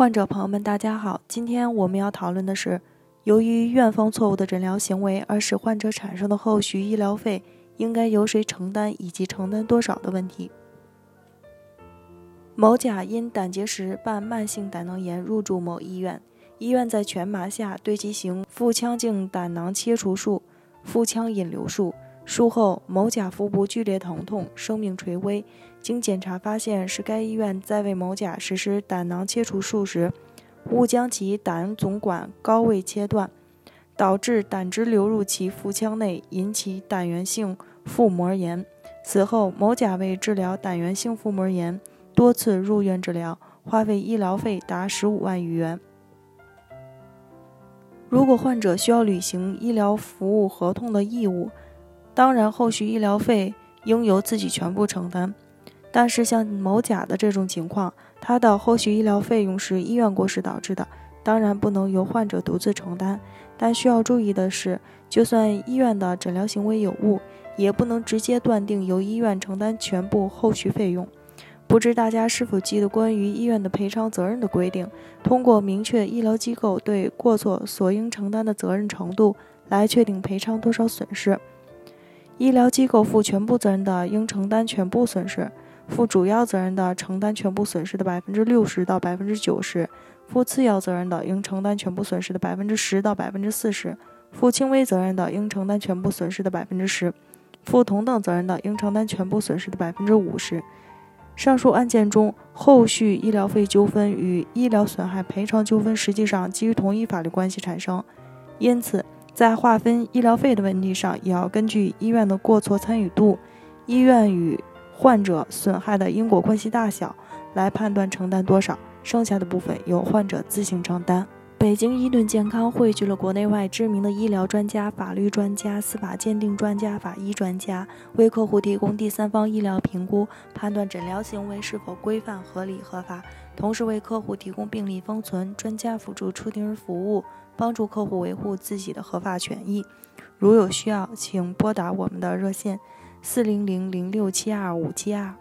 患者朋友们，大家好，今天我们要讨论的是，由于院方错误的诊疗行为而使患者产生的后续医疗费应该由谁承担以及承担多少的问题。某甲因胆结石伴慢性胆囊炎入住某医院，医院在全麻下对其行腹腔镜胆囊切除术、腹腔引流术。术后，某甲腹部剧烈疼痛，生命垂危。经检查发现，是该医院在为某甲实施胆囊切除术时，误将其胆总管高位切断，导致胆汁流入其腹腔内，引起胆源性腹膜炎。此后，某甲为治疗胆源性腹膜炎，多次入院治疗，花费医疗费达十五万余元。如果患者需要履行医疗服务合同的义务，当然，后续医疗费应由自己全部承担。但是像某甲的这种情况，他的后续医疗费用是医院过失导致的，当然不能由患者独自承担。但需要注意的是，就算医院的诊疗行为有误，也不能直接断定由医院承担全部后续费用。不知大家是否记得关于医院的赔偿责任的规定？通过明确医疗机构对过错所应承担的责任程度，来确定赔偿多少损失。医疗机构负全部责任的，应承担全部损失；负主要责任的，承担全部损失的百分之六十到百分之九十；负次要责任的，应承担全部损失的百分之十到百分之四十；负轻微责任的，应承担全部损失的百分之十；负同等责任的，应承担全部损失的百分之五十。上述案件中，后续医疗费纠纷与医疗损害赔偿纠纷实际上基于同一法律关系产生，因此。在划分医疗费的问题上，也要根据医院的过错参与度、医院与患者损害的因果关系大小来判断承担多少，剩下的部分由患者自行承担。北京伊顿健康汇聚了国内外知名的医疗专家、法律专家、司法鉴定专家、法医专家，为客户提供第三方医疗评估，判断诊疗行为是否规范、合理、合法，同时为客户提供病例封存、专家辅助出庭服务。帮助客户维护自己的合法权益。如有需要，请拨打我们的热线：四零零零六七二五七二。